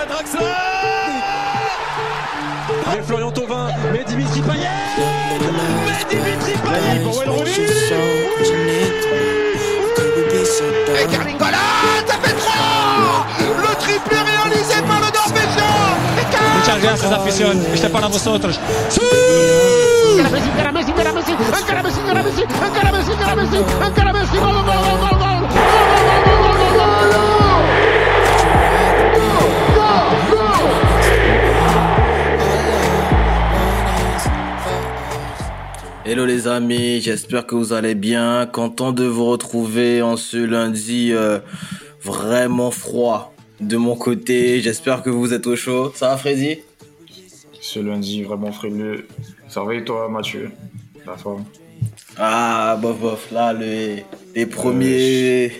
à Draxler Mais Florian Thauvin, mais Dimitri Payet Mais Dimitri Payet pour Wayne Et Carlingola, ça fait 3 Le triplé réalisé par le Norvégien Muchas gracias, afición. Este es para vosotros. Encara Messi, encara Messi, encara Messi, encara Messi, encara Messi, encara Messi, encara Messi, gol, gol, Hello les amis, j'espère que vous allez bien. Content de vous retrouver en ce lundi euh, vraiment froid de mon côté. J'espère que vous êtes au chaud. Ça va Freddy? Ce lundi vraiment frileux. Ça va et toi Mathieu? La forme? Ah bof bof, là les, les premiers...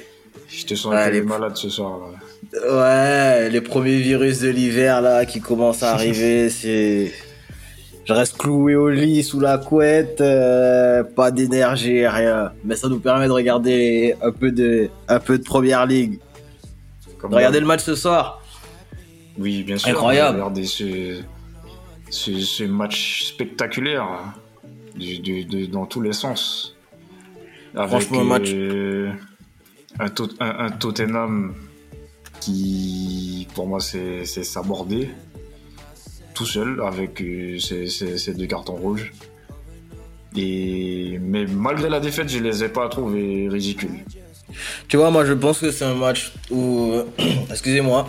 Je te sens les- malade ce soir. là. Ouais, les premiers virus de l'hiver là qui commencent à arriver, c'est... Je reste cloué au lit sous la couette, euh, pas d'énergie, rien. Mais ça nous permet de regarder un peu de, un peu de première ligue. Comme Regardez le match ce soir. Oui, bien sûr. Incroyable. Regardez ce, ce, ce match spectaculaire hein, de- de- dans tous les sens. Avec, Franchement, un match. euh, un, Tot- un- un Tottenham qui, pour moi, c'est c'est s'aborder tout seul avec euh, ses deux cartons rouges. Et, mais malgré la défaite, je les ai pas trouvés ridicules. Tu vois, moi je pense que c'est un match où, excusez-moi,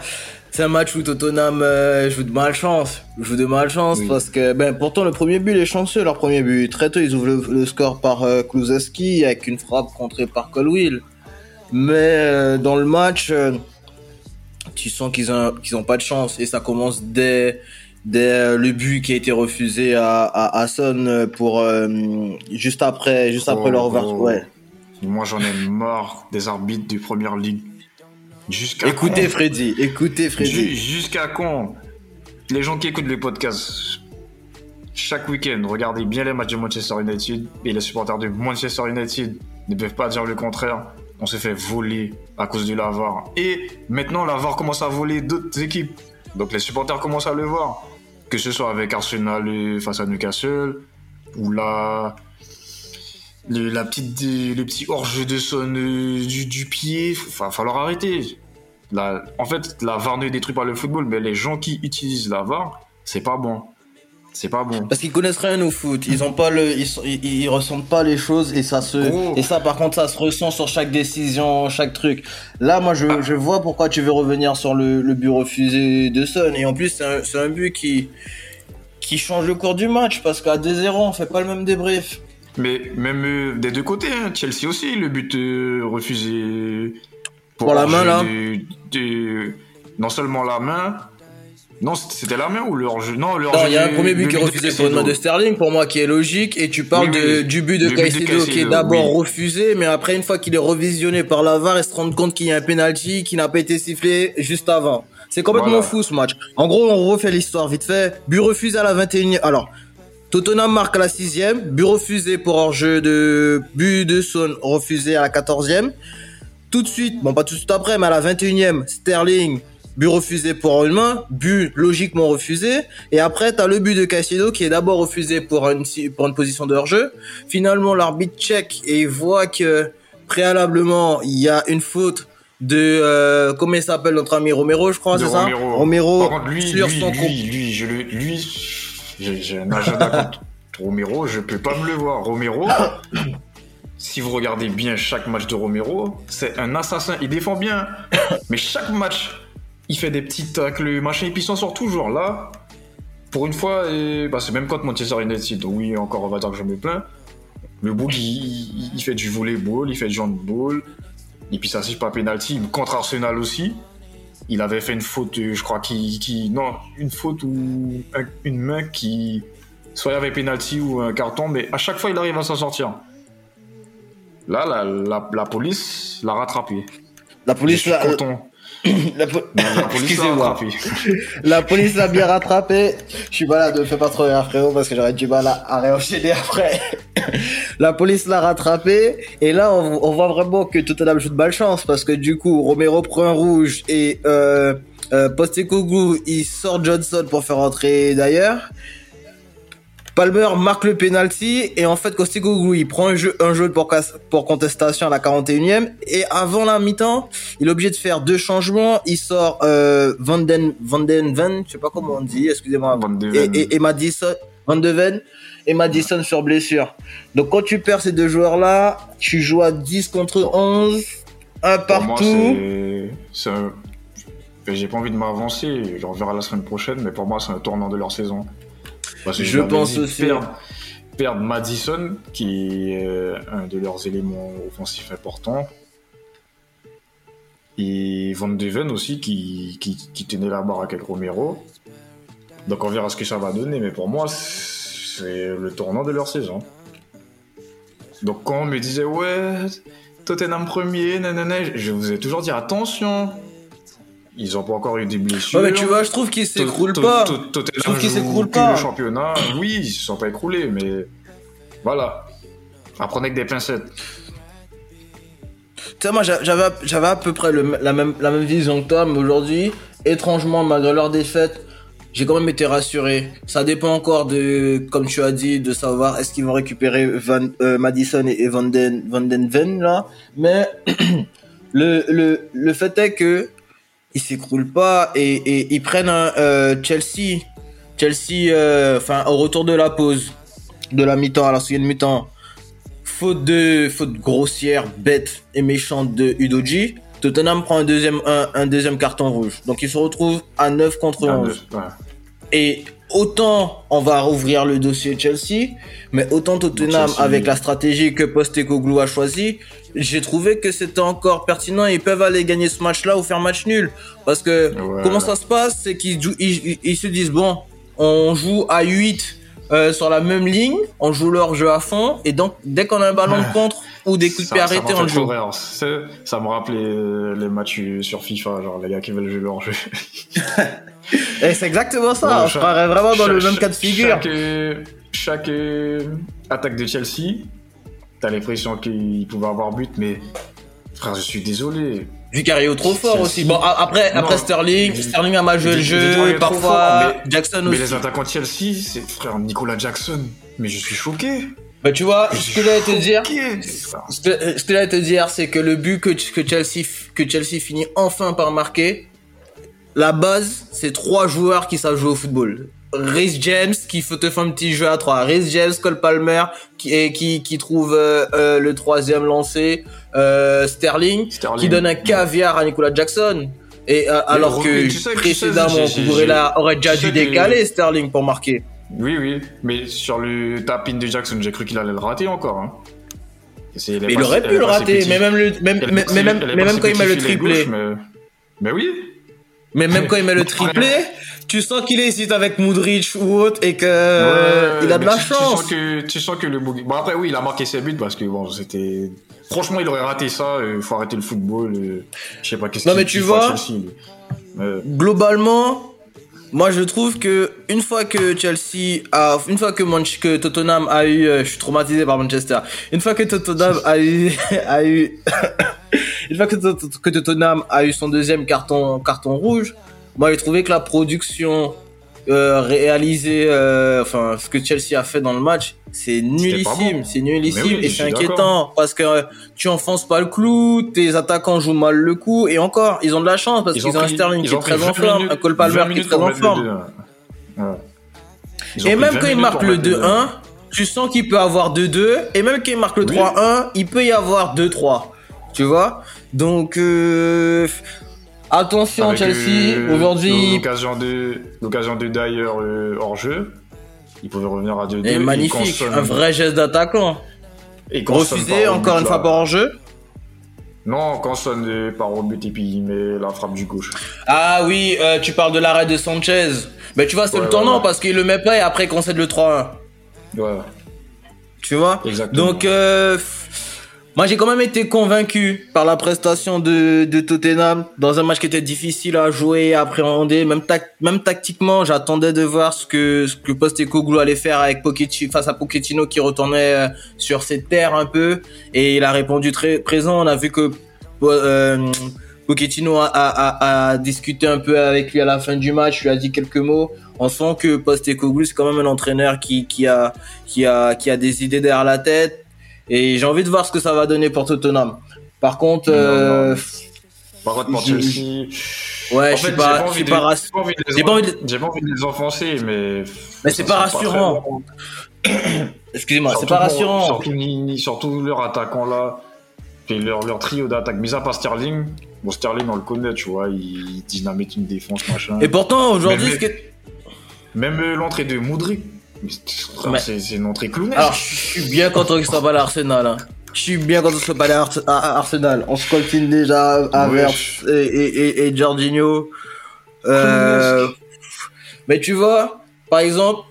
c'est un match où Tottenham euh, joue de malchance, joue de malchance Oui. parce que, ben, pourtant le premier but est chanceux, leur premier but. Très tôt ils ouvrent le, le score par euh, avec une frappe contrée par Colwill. Mais euh, dans le match, euh, tu sens qu'ils ont qu'ils ont pas de chance et ça commence dès dès euh, le but qui a été refusé à à, à Son pour euh, juste après juste après Oh, leur oh. Ouais. Moi, j'en ai marre des arbitres de première ligue. Jusqu'à Écoutez quand Freddy, écoutez Freddy. Ju- Jusqu'à quand Les gens qui écoutent les podcasts, chaque week-end, regardez bien les matchs de Manchester United et les supporters de Manchester United ne peuvent pas dire le contraire. On se fait voler à cause du Lavar. Et maintenant, Lavar commence à voler d'autres équipes. Donc les supporters commencent à le voir. Que ce soit avec Arsenal face à Newcastle, ou là, la petite, le petit hors-jeu de son euh, du, pied, il va falloir arrêter. En fait, la VAR ne détruit pas le football, mais les gens qui utilisent la VAR, c'est pas bon. C'est pas bon. Parce qu'ils connaissent rien au foot, ils ont pas le, ils, ils, ils ressentent pas les choses et ça se, et ça par contre ça se ressent sur chaque décision, chaque truc. Là moi je, je vois pourquoi tu veux revenir sur le, le but refusé de Son et en plus c'est un, un but qui, qui change le cours du match parce qu'à 2-0 on fait pas le même débrief. Mais même euh, des deux côtés, hein, Chelsea aussi, le but euh, refusé Pour la main, là. non seulement la main. Non, c'était la main ou le hors-jeu? Non, le Non, il y a un premier but le qui est refusé pour une main de. Sterling, pour moi qui est logique, et tu parles Oui, de, oui. du but de Le but de Caicedo, qui est d'abord oui. refusé, mais après une fois qu'il est revisionné par la VAR, il se rend compte qu'il y a un penalty qui n'a pas été sifflé juste avant. C'est complètement Voilà. fou ce match. En gros, on refait l'histoire vite fait. But refusé à la 21e. Alors, Tottenham marque à la 6e, but refusé pour hors-jeu de but de Son refusé à la 14e. Tout de suite, bon pas tout de suite après, mais à la 21e, Sterling, but refusé pour une main, but logiquement refusé. Et après, t'as le but de Caicedo qui est d'abord refusé pour une, si- pour une position de hors-jeu. Finalement, l'arbitre check et il voit que préalablement, il y a une faute de, euh, comment il s'appelle notre ami Romero, je crois, c'est ça Romero. Par contre, lui, sur lui, son lui, lui, je le, lui, j'ai j'ai un agenda contre Romero, je peux pas me le voir. Romero, si vous regardez bien chaque match de Romero, c'est un assassin. Il défend bien, mais chaque match, il fait des petits tacles, machin, et puis il s'en sort toujours. Là, pour une fois, et, bah, c'est même contre Manchester United. Donc oui, encore, on va dire que je me plains. Le bouc, il, fait du volleyball, il fait du handball, et puis ça c'est pas penalty. Contre Arsenal aussi, il avait fait une faute, euh, je crois, qui, qui non, une faute ou un- une main qui soit il y avait penalty ou un carton, mais à chaque fois il arrive à s'en sortir. Là, la, la, la police l'a rattrapé. La police l'a, content. La, po- La police l'a Excusez-moi. rattrapé. La police l'a bien rattrapé. Je suis malade, ne fais pas trop rire, frérot, parce que j'aurais du mal à, à réenchaîner après. la police l'a rattrapé. Et là, on, on voit vraiment que Tottenham joue de malchance, parce que du coup, Romero prend un rouge et, euh, Euh, Postecoglou, il sort Johnson pour faire entrer d'ailleurs. Palmer marque le penalty et en fait Postecoglou il prend un jeu, un jeu pour, pour contestation à la 41e et avant la mi-temps il est obligé de faire deux changements. Il sort euh, Van Den Van Den Ven je sais pas comment on dit excusez-moi. Et, et, et, Madison Van de Ven et Madison sur blessure. Donc quand tu perds ces deux joueurs là tu joues à 10 contre 11 un partout. c'est j'ai pas envie de m'avancer, je reverrai la semaine prochaine, mais pour moi, c'est un tournant de leur saison. Je pense aussi. Perdre, Madison, qui est un de leurs éléments offensifs importants. Et Van Deven aussi, qui, qui, tenait la barre avec Romero. Donc on verra ce que ça va donner, mais pour moi, c'est le tournant de leur saison. Donc quand on me disait, ouais, Tottenham premier, nanana, je vous ai toujours dit attention, ils ont pas encore eu des blessures. Ouais, mais tu vois, je trouve qu'ils s'écroulent pas. Je trouve qu'ils s'écroulent pas. Le championnat, oui, ils se sont pas écroulés, mais voilà. Apprenez avec des pincettes. Tu sais, moi, j'avais, j'avais à peu près la, même, la même vision que toi, mais aujourd'hui, étrangement, malgré leur défaite, j'ai quand même été rassuré. Ça dépend encore de, comme tu as dit, de savoir est-ce qu'ils vont récupérer Van, euh, Madison et Van Den, Van Den Ven, là. Mais, le, le, le fait est que, ils s'écroulent pas et, ils prennent un euh, Chelsea. Chelsea, euh, enfin, au retour de la pause, de la mi-temps, à la seconde mi-temps, faute de, faute grossière, bête et méchante de Udoji, Tottenham prend un deuxième, un, deuxième carton rouge. Donc ils se retrouvent à 9 contre 11. Et autant on va rouvrir le dossier Chelsea, mais autant Tottenham, avec la stratégie que Postecoglou a choisi, j'ai trouvé que c'était encore pertinent. Ils peuvent aller gagner ce match-là ou faire match nul. Parce que comment ça se passe, c'est qu'ils ils, se disent bon, on joue à 8 euh, sur la même ligne, on joue leur jeu à fond, et donc dès qu'on a un ballon de contre ou des coups de pied arrêtés, on joue. Ça me rappelait euh, les matchs sur FIFA, genre les gars qui veulent jouer leur jeu. et c'est exactement ça, on serait vraiment dans le même cas de figure. Chaque, chaque euh, attaque de Chelsea, t'as l'impression qu'il pouvait avoir but, mais frère, je suis désolé. Vicario trop fort aussi. Bon, après, après Sterling, Sterling a mal joué le jeu, parfois Jackson aussi. Mais les attaquants de Chelsea, c'est frère Nicolas Jackson. Mais je suis choqué. Bah tu vois, ce que j'allais te dire, ce que, ce que j'allais te dire, c'est que le but que, que Chelsea que Chelsea finit enfin par marquer, la base, c'est trois joueurs qui savent jouer au football. Rhys James qui te fait un petit jeu à trois. Rhys James, Cole Palmer qui, qui, qui trouve euh, euh, le troisième lancé. Euh, Sterling, qui donne un caviar à Nicolas Jackson. Et alors que précédemment, Kuburela aurait déjà dû décaler Sterling pour marquer. Oui, oui, mais sur le tapin de Jackson, j'ai cru qu'il allait le rater encore. Hein. Mais il aurait pu le rater, mais même, le, même, même, même, même quand il met le triplé. mais... mais oui. Mais même quand il met le triplé, tu sens qu'il hésite avec Moudrich ou autre et que il a de la chance. Tu sens que tu sens que le bon après oui il a marqué ses buts parce que bon c'était franchement il aurait raté ça il faut arrêter le football je sais pas qu'est-ce non mais tu vois globalement moi je trouve que une fois que Chelsea a une fois que, que Tottenham a eu euh, je suis traumatisé par Manchester une fois que Tottenham a eu a eu une fois que, que Tottenham a eu son deuxième carton carton rouge moi, j'ai trouvé que la production euh, réalisée, euh, enfin, ce que Chelsea a fait dans le match, c'est nullissime, c'est nullissime et c'est inquiétant parce que tu enfonces pas le clou, tes attaquants jouent mal le coup et encore, ils ont de la chance parce qu'ils ont, un Sterling qui est très en forme, un Cole Palmer qui est très en forme. Et même quand il marque le 2-1, tu sens qu'il peut avoir 2-2 et même quand il marque le 3-1, il peut y avoir 2-3. Tu vois Donc euh, Attention Chelsea, euh, aujourd'hui. L'occasion de, l'occasion de d'ailleurs euh, hors jeu. Il pouvait revenir à 2-2. Et magnifique, un vrai geste d'attaquant. Et refusé encore une fois par hors jeu. Non, Consonne par au but et puis il met la frappe du gauche. Ah oui, euh, tu parles de l'arrêt de Sanchez. Mais tu vois, c'est le tournant parce qu'il le met pas et après concède le 3-1. Ouais. Tu vois? Exactement. Donc, euh, moi, j'ai quand même été convaincu par la prestation de, de Tottenham dans un match qui était difficile à jouer, à appréhender. Même, tactiquement, j'attendais de voir ce que, ce que Postecoglou allait faire avec Pochettino, face à Pochettino qui retournait euh, sur ses terres un peu. Et il a répondu très présent. On a vu que euh, Pochettino a, a, a, discuté un peu avec lui à la fin du match, lui a dit quelques mots. On sent que Postecoglou c'est quand même un entraîneur qui, qui a qui a qui a des idées derrière la tête et j'ai envie de voir ce que ça va donner pour Tottenham. Par contre, euh, par contre pour Chelsea, ouais, je suis pas, je suis pas, j'ai pas envie de j'ai pas envie de les offenser, mais mais c'est pas rassurant. Excusez-moi, c'est pas rassurant. Surtout, surtout leur attaquant là, et leur leur trio d'attaque, mis à part Sterling. Bon, Sterling, on le connaît, tu vois, il dynamite une défense, machin. Et pourtant, aujourd'hui, ce que même l'entrée de Moudry, c'est une entrée clownesque. Alors, je suis bien content qu'il soit pas à l'Arsenal. Hein. Je suis bien content qu'il soit pas à Arsenal. On se coltine déjà à ouais, et, et, et, Jorginho. Euh... Mais tu vois, par exemple,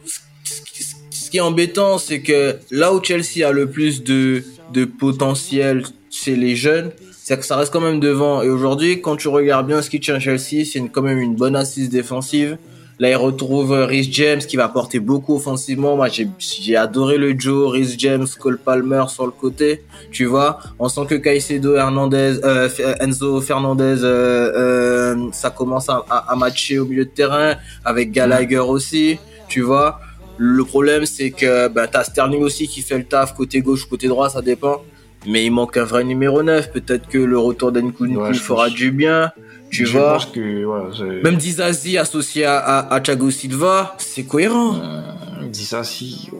ce qui est embêtant, c'est que là où Chelsea a le plus de, de potentiel chez les jeunes, c'est que ça reste quand même devant. Et aujourd'hui, quand tu regardes bien ce qui tient Chelsea, c'est quand même une bonne assise défensive. Là, il retrouve Rhys James qui va apporter beaucoup offensivement. Moi, j'ai adoré le Joe, Rhys James, Cole Palmer sur le côté. Tu vois, on sent que Caicedo, Hernandez, euh, Enzo Fernandez, euh, euh, ça commence à, à, matcher au milieu de terrain avec Gallagher aussi. Tu vois, le problème c'est que bah, t'as Sterling aussi qui fait le taf côté gauche, côté droit, ça dépend. Mais il manque un vrai numéro 9. Peut-être que le retour d'Nkunku fera du bien. Tu je vois pense que, ouais, Même Dizazi associé à, à, à Thiago Silva, c'est cohérent. Euh, Dizazi.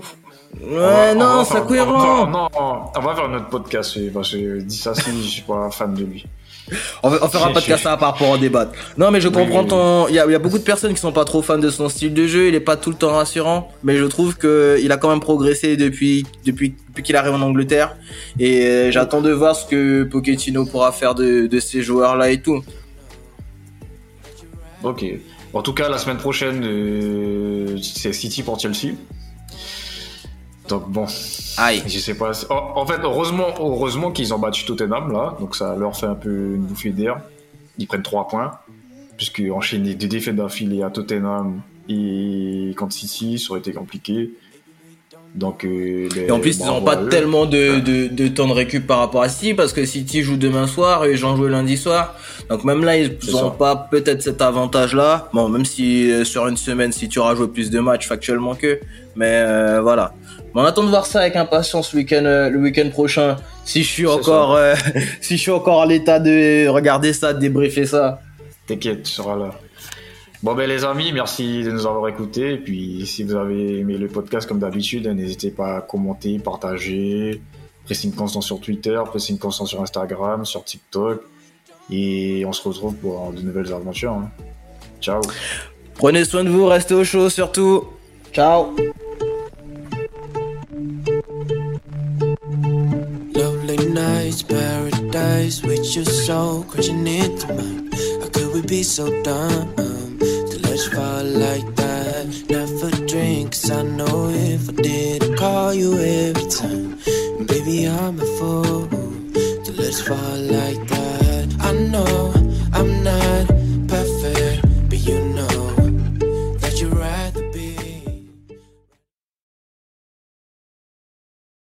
Ouais, non, c'est cohérent. On va, non, on va faire notre podcast parce que Dizazi, je suis pas fan de lui. On, on fera un podcast à part pour en débattre. Non, mais je comprends ton. Il y, a, il y a beaucoup de personnes qui sont pas trop fans de son style de jeu. Il est pas tout le temps rassurant, mais je trouve que il a quand même progressé depuis depuis depuis qu'il arrive en Angleterre. Et j'attends de voir ce que Pochettino pourra faire de, de ces joueurs là et tout. Ok. En tout cas, la semaine prochaine, euh, c'est City pour Chelsea. Donc bon. Aïe. Je sais pas. En, fait, heureusement, heureusement qu'ils ont battu Tottenham là. Donc ça leur fait un peu une bouffée d'air. Ils prennent 3 points. Puisque enchaîner des défaites d'affilée à Tottenham et contre City, ça aurait été compliqué. Donc, euh, et en plus, ils n'ont pas tellement de, de, de, temps de récup par rapport à City parce que City joue demain soir et j'en joue lundi soir. Donc même là, ils n'ont pas peut-être cet avantage-là. Bon, même si euh, sur une semaine, si tu auras joué plus de matchs factuellement que, mais euh, voilà. on attend de voir ça avec impatience le week-end, le week-end prochain. Si je suis encore, si je suis encore à l'état de regarder ça, de débriefer ça. T'inquiète, tu seras là. Bon ben les amis, merci de nous avoir écoutés. Et puis si vous avez aimé le podcast comme d'habitude, n'hésitez pas à commenter, partager. Pressing Constant sur Twitter, Pressing Constant sur Instagram, sur TikTok. Et on se retrouve pour de nouvelles aventures. Hein. Ciao. Prenez soin de vous, restez au chaud surtout. Ciao. Lovely nights, paradise with your soul crashing into mine. How could we be so dumb? Let fall like that. Never drink, I know if I did, I'd call you every time. Baby, I'm a fool to let us fall like that. I know